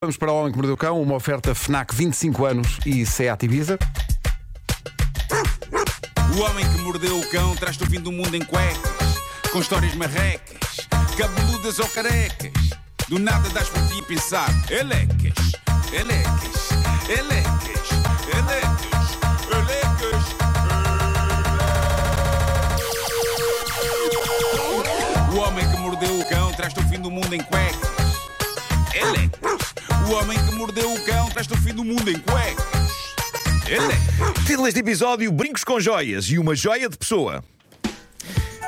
Vamos para o Homem que Mordeu o Cão, uma oferta FNAC 25 anos e Seat Ibiza. O homem que mordeu o cão traz-te o fim do mundo em cuecas, com histórias marrecas, cabeludas ou carecas. Do nada das por ti pensar, elecas, elecas, elecas, elecas, elecas. O homem que mordeu o cão traz-te o fim do mundo em cuecas, elecas. O homem que mordeu o cão traz-te o fim do mundo em cuecas, elecas. Título deste episódio: Brincos com joias e uma joia de pessoa.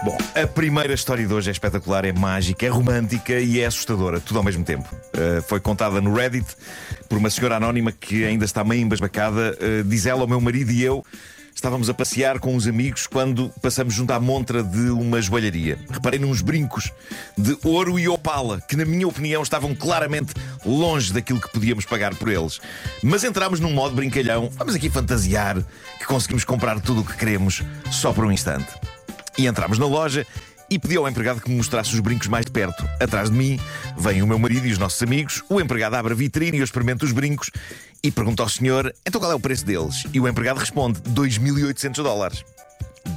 Bom, a primeira história de hoje é espetacular, é mágica, é romântica e é assustadora, tudo ao mesmo tempo. Uh, foi contada no Reddit por uma senhora anónima que ainda está meio embasbacada. Uh, diz ela, o meu marido e eu estávamos a passear com uns amigos quando passamos junto à montra de uma joalharia. Reparei nos brincos de ouro e opala, que, na minha opinião, estavam claramente longe daquilo que podíamos pagar por eles. Mas entramos num modo brincalhão, vamos aqui fantasiar que conseguimos comprar tudo o que queremos só por um instante. E entramos na loja e pedi ao empregado que me mostrasse os brincos mais de perto. Atrás de mim vem o meu marido e os nossos amigos. O empregado abre a vitrine e eu experimento os brincos e pergunta ao senhor: então qual é o preço deles? E o empregado responde: 2.800 dólares.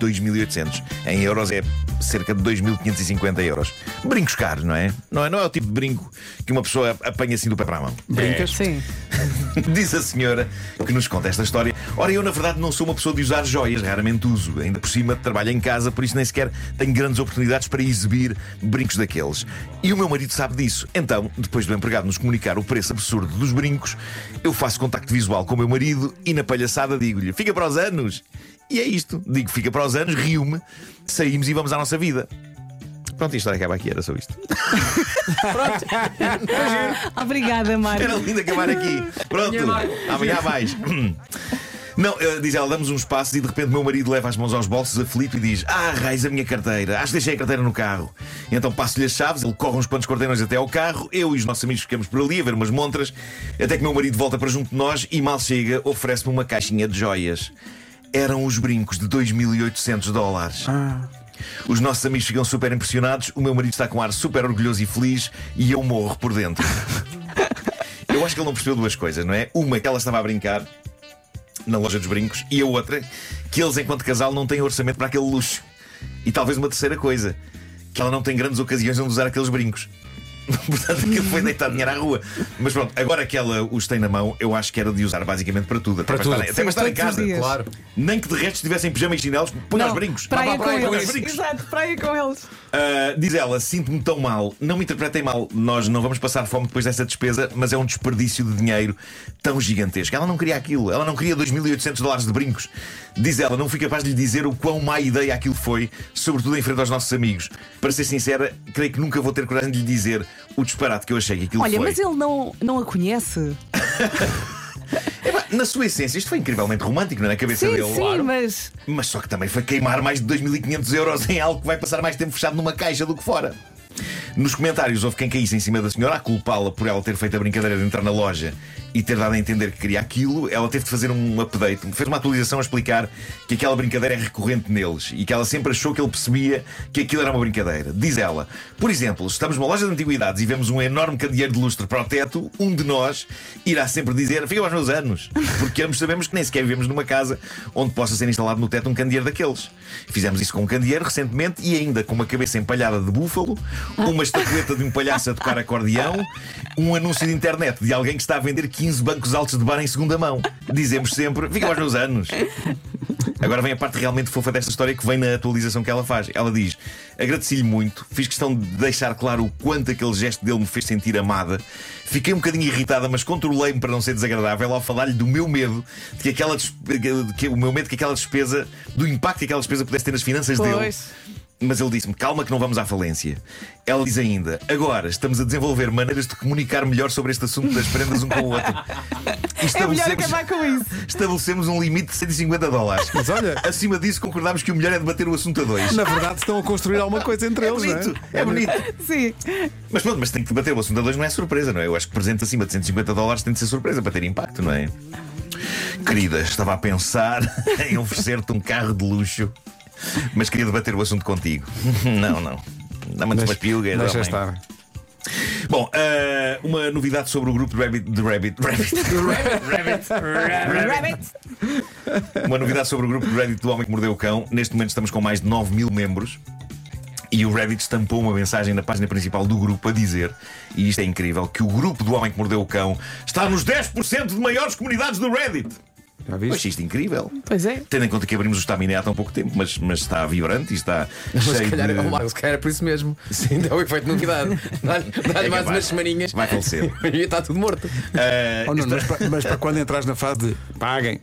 2.800. Em euros é cerca de 2.550 euros. Brincos caros, não é? não é? Não é o tipo de brinco que uma pessoa apanha assim do pé para a mão. Brincas? Sim. Diz a senhora que nos conta esta história. Ora, eu na verdade não sou uma pessoa de usar joias, raramente uso. Ainda por cima trabalho em casa, por isso nem sequer tenho grandes oportunidades para exibir brincos daqueles. E o meu marido sabe disso. Então, depois do empregado nos comunicar o preço absurdo dos brincos, eu faço contacto visual com o meu marido e na palhaçada digo-lhe: fica para os anos. E é isto. Digo, fica para os anos, rio-me, saímos e vamos à nossa vida. Pronto, a história acaba aqui, era só isto. Obrigada, Mário. Era lindo acabar aqui. Pronto, amanhã há mais. Não, eh, diz ela, damos uns passos e de repente meu marido leva as mãos aos bolsos aflito e diz: Ah, raiz a minha carteira, acho que deixei a carteira no carro. E então passo-lhe as chaves, ele corre uns quantos quarteirões até ao carro, eu e os nossos amigos ficamos por ali a ver umas montras, até que meu marido volta para junto de nós e mal chega, oferece-me uma caixinha de joias. Eram os brincos de 2.800 dólares. Os nossos amigos ficam super impressionados, o meu marido está com um ar super orgulhoso e feliz e eu morro por dentro. Eu acho que ele não percebeu duas coisas, não é? Uma, que ela estava a brincar na loja dos brincos, e a outra, que eles, enquanto casal, não têm orçamento para aquele luxo. E talvez uma terceira coisa, que ela não tem grandes ocasiões onde usar aqueles brincos. Portanto, aquilo foi deitar dinheiro à rua. Mas pronto, agora que ela os tem na mão, eu acho que era de usar basicamente para tudo. Até Para tudo. Estar, até para estar em casa. Claro. Nem que de resto estivessem em pijama e chinelos, põe aos brincos. Praia praia com com os eles. brincos. Exato, praia com eles. Uh, diz ela, sinto-me tão mal. Não me interpretem mal, nós não vamos passar fome depois dessa despesa, mas é um desperdício de dinheiro tão gigantesco. Ela não queria aquilo, ela não queria 2.800 dólares de brincos. Diz ela, não fui capaz de lhe dizer o quão má ideia aquilo foi, sobretudo em frente aos nossos amigos. Para ser sincera, creio que nunca vou ter coragem de lhe dizer o disparate que eu achei que aquilo Olha, foi. mas ele não, não a conhece. Na sua essência, isto foi incrivelmente romântico, não é? Na cabeça Sim, dele. sim, mas. Mas só que também foi queimar mais de 2.500 euros em algo que vai passar mais tempo fechado numa caixa do que fora. Nos comentários houve quem caísse em cima da senhora a culpá-la por ela ter feito a brincadeira de entrar na loja e ter dado a entender que queria aquilo. Ela teve de fazer um update, fez uma atualização a explicar que aquela brincadeira é recorrente neles e que ela sempre achou que ele percebia que aquilo era uma brincadeira. Diz ela, por exemplo, estamos numa loja de antiguidades e vemos um enorme candeeiro de lustre para o teto, um de nós irá sempre dizer: Fica aos meus anos, porque ambos sabemos que nem sequer vivemos numa casa onde possa ser instalado no teto um candeeiro daqueles. Fizemos isso com um candeeiro recentemente e ainda com uma cabeça empalhada de búfalo, uma estatueta de um palhaço a tocar acordeão, um anúncio de internet de alguém que está a vender 15 bancos altos de bar em segunda mão. Dizemos sempre: Fica aos meus anos. Agora vem a parte realmente fofa desta história que vem na atualização que ela faz. Ela diz: Agradeci-lhe muito, fiz questão de deixar claro o quanto aquele gesto dele me fez sentir amada. Fiquei um bocadinho irritada, mas controlei-me para não ser desagradável ao falar-lhe do meu medo de que aquela de que o meu medo de que aquela despesa, do impacto que aquela despesa pudesse ter nas finanças dele. Mas ele disse-me: calma, que não vamos à falência. Ela diz ainda: agora estamos a desenvolver maneiras de comunicar melhor sobre este assunto das prendas um com o outro. E É melhor estabelecemos- acabar com isso. Estabelecemos um limite de 150 dólares. Mas olha- acima disso concordámos que o melhor é debater o assunto a dois. Na verdade, estão a construir alguma coisa entre É eles, bonito, não é? é bonito. Sim. Mas pronto, mas tem que debater o assunto a dois, não é surpresa, não é? Eu acho que presente acima de 150 dólares tem de ser surpresa para ter impacto, não é? Querida, estava a pensar em oferecer-te um carro de luxo, mas queria debater o assunto contigo. Não, não. Dá-me umas piugas. Deixa estar. Bom, ah, uma novidade sobre o grupo de Rabbit. De Rabbit. Rabbit. Rabbit. Rabbit. Uma novidade sobre o grupo de Reddit do Homem que Mordeu o Cão. Neste momento estamos com mais de 9 mil membros. E o Reddit estampou uma mensagem na página principal do grupo a dizer, e isto é incrível, que o grupo do Homem que Mordeu o Cão está nos 10% de maiores comunidades do Reddit. Já viste? achei isto incrível. Pois é. Tendo em conta que abrimos o Estaminé há tão pouco tempo, mas, mas está vibrante e está Mas se cheio calhar, de. oh, Marcos, se calhar é por isso mesmo. Sim, dá o efeito de novidade. Dá-lhe dá-lhe É mais umas semaninhas Vai falecer. e está tudo morto. Ah, Oh, não, mas, para, mas para quando entras na fase de paguem.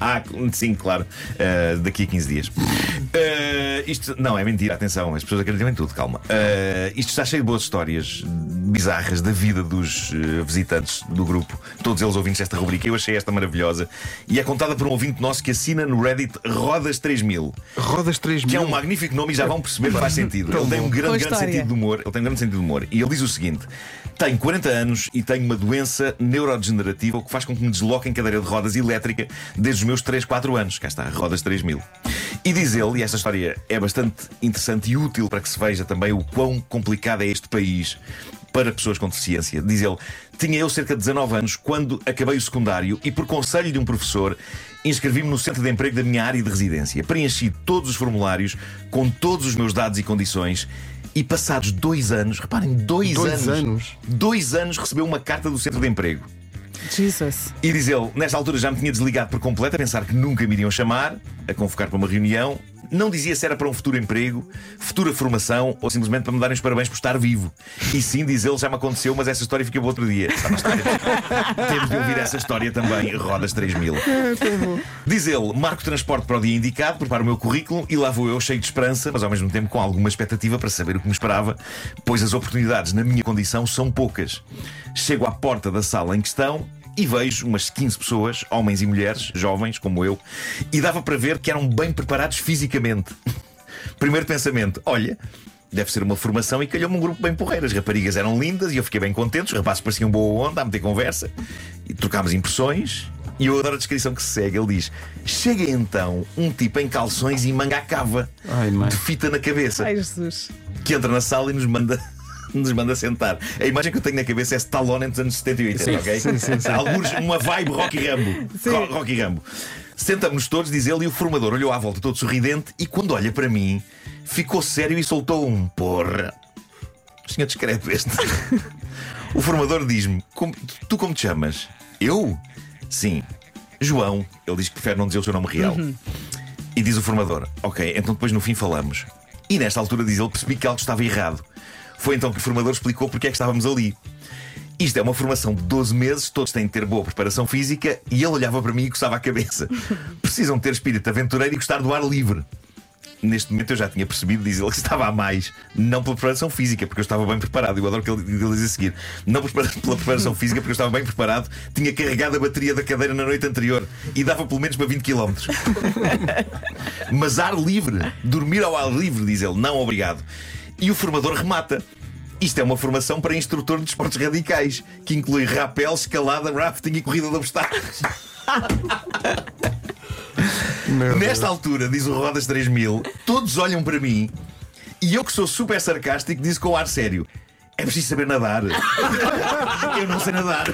Ah, sim, claro. Uh, daqui a 15 dias. Uh, isto não é mentira, atenção, as pessoas acreditam em tudo, calma. Uh, isto está cheio de boas histórias bizarras da vida dos uh, visitantes do grupo, todos eles ouvintes desta rubrica. Eu achei esta maravilhosa e é contada por um ouvinte nosso que assina no Reddit Rodas 3000, Rodas 3 mil. que é um magnífico nome e já vão perceber que faz sentido. Ele tem um grande, grande sentido de humor. Ele tem um grande sentido de humor. E ele diz o seguinte: tenho 40 anos e tenho uma doença neurodegenerativa, o que faz com que me desloque em cadeira de rodas elétrica desde os meus 3, 4 anos. Cá está, rodas 3000. E diz ele, e esta história é bastante interessante e útil para que se veja também o quão complicado é este país para pessoas com deficiência. Diz ele: Tinha eu cerca de 19 anos quando acabei o secundário e, por conselho de um professor, inscrevi-me no centro de emprego da minha área de residência. Preenchi todos os formulários com todos os meus dados e condições. E passados dois anos, reparem, dois, Dois anos? dois anos recebeu uma carta do centro de emprego. Jesus. E diz ele, nesta altura já me tinha desligado por completo a pensar que nunca me iriam chamar, a convocar para uma reunião. Não dizia se era para um futuro emprego, futura formação ou simplesmente para me darem os parabéns por estar vivo. E sim, diz ele, já me aconteceu, mas essa história fica para outro dia. História. Temos de ouvir essa história também, Rodas 3000. Diz ele, marco transporte para o dia indicado, preparo o meu currículo e lá vou eu cheio de esperança, mas ao mesmo tempo com alguma expectativa para saber o que me esperava, pois as oportunidades na minha condição são poucas. Chego à porta da sala em questão e vejo umas 15 pessoas, homens e mulheres, jovens como eu, e dava para ver que eram bem preparados fisicamente. Primeiro pensamento: olha. Deve ser uma formação e calhou-me um grupo bem porreiro. As raparigas eram lindas e eu fiquei bem contente. Os rapazes pareciam boa onda a meter conversa. E trocámos impressões. E eu adoro a descrição que se segue. Ele diz: Chega então um tipo em calções e manga à cava, Ai, mãe. de fita na cabeça Ai, Jesus. que entra na sala e nos manda. Nos manda sentar. A imagem que eu tenho na cabeça é Stallone entre os anos 70 e 80, ok? sim, sim, sim. Alguns, uma vibe Rocky Rambo. Ro- Rocky Rambo. Sentamos-nos todos, diz ele, e o formador olhou à volta todo sorridente e quando olha para mim, ficou sério e soltou um porra. Senhor discreto este. o formador diz-me: "Como- Tu como te chamas? Eu? Sim. João. Ele diz que prefere não dizer o seu nome real. E diz o formador: Ok, então depois no fim falamos. E nesta altura, diz ele, percebi que algo estava errado. Foi então que o formador explicou porque é que estávamos ali. Isto é uma formação de 12 meses, todos têm de ter boa preparação física e ele olhava para mim e coçava a cabeça. Precisam ter espírito aventureiro e gostar do ar livre. Neste momento eu já tinha percebido, diz ele, que estava a mais, não pela preparação física, porque eu estava bem preparado. Eu adoro que ele, ele diz a seguir: não pela preparação física, porque eu estava bem preparado, tinha carregado a bateria da cadeira na noite anterior e dava pelo menos para 20 km. Mas ar livre, dormir ao ar livre, diz ele, não obrigado. E o formador remata. Isto é uma formação para instrutor de esportes radicais, que inclui rapel, escalada, rafting e corrida de obstáculos. Nesta altura, diz o Rodas 3000, todos olham para mim e eu, que sou super sarcástico, disse com ar sério: É preciso saber nadar. eu não sei nadar.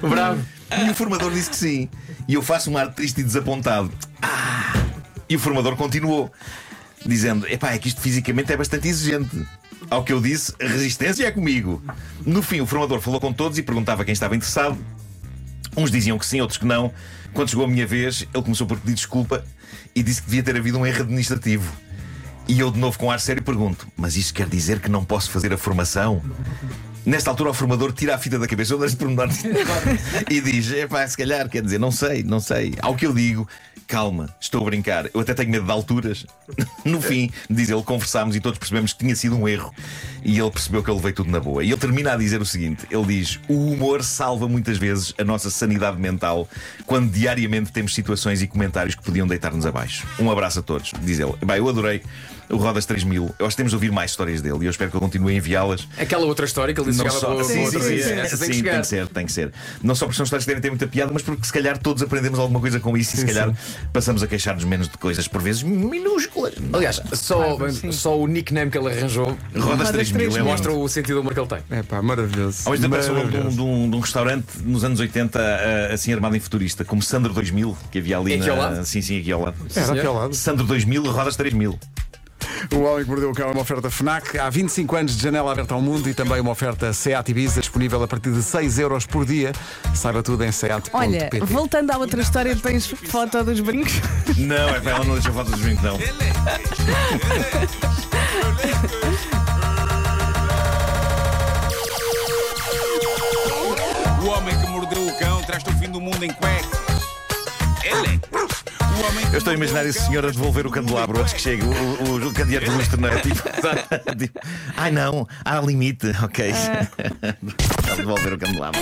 Bravo. E o formador disse que sim. E eu faço um ar triste e desapontado. Ah! E o formador continuou, dizendo: Epá, é que isto fisicamente é bastante exigente. Ao que eu disse, a resistência é comigo. No fim, o formador falou com todos e perguntava quem estava interessado. Uns diziam que sim, outros que não. Quando chegou a minha vez, ele começou por pedir desculpa e disse que devia ter havido um erro administrativo. E eu, de novo, com ar sério, pergunto: Mas isto quer dizer que não posso fazer a formação? Nesta altura, o formador tira a fita da cabeça, eu deixo de perguntar e diz: Epá, se calhar, quer dizer, não sei, não sei. Ao que eu digo: Calma, estou a brincar, eu até tenho medo de alturas. No fim, diz ele, conversámos e todos percebemos que tinha sido um erro. E ele percebeu que eu levei tudo na boa. E ele termina a dizer o seguinte: ele diz, o humor salva muitas vezes a nossa sanidade mental quando diariamente temos situações e comentários que podiam deitar-nos abaixo. Um abraço a todos, diz ele. Bem, eu adorei o Rodas 3000. Eu acho que temos de ouvir mais histórias dele e eu espero que ele continue a enviá-las. Aquela outra história que ele disse que só, sim, sim, sim, sim, tem que sim, chegar. tem que ser, tem que ser. Não só porque são histórias que devem ter muita piada, mas porque se calhar todos aprendemos alguma coisa com isso e se calhar passamos a queixar-nos menos de coisas, por vezes minúsculas. Aliás, só, só o nickname que ele arranjou Rodas 3000 é mostra o sentido do humor que ele tem. É pá, maravilhoso. Hoje apareceu um, de, um, de um- de um restaurante nos anos 80, ah, assim armado em futurista, como Sandro 2000, que havia ali Aqui na... ao lado? Sim, sim, aqui ao lado. Era aquele lado. Sandro 2000, Rodas 3000. O Homem que Mordeu o Cão é uma oferta FNAC. Há 25 anos de janela aberta ao mundo e também uma oferta SEAT Ibiza disponível a partir de 6 euros por dia. Saiba tudo em SEAT.pt. Olha, voltando à outra história, tens foto dos brincos? Não, é para ela não deixa fotos dos brincos, não. O homem que mordeu o cão traz-te o fim do mundo em cuecas. Eu estou a imaginar esse senhor a devolver o candelabro antes que chegue o, o, o candeeiro do lustre, não é? Tipo, tipo, ai não, há limite, ok. a devolver o candelabro.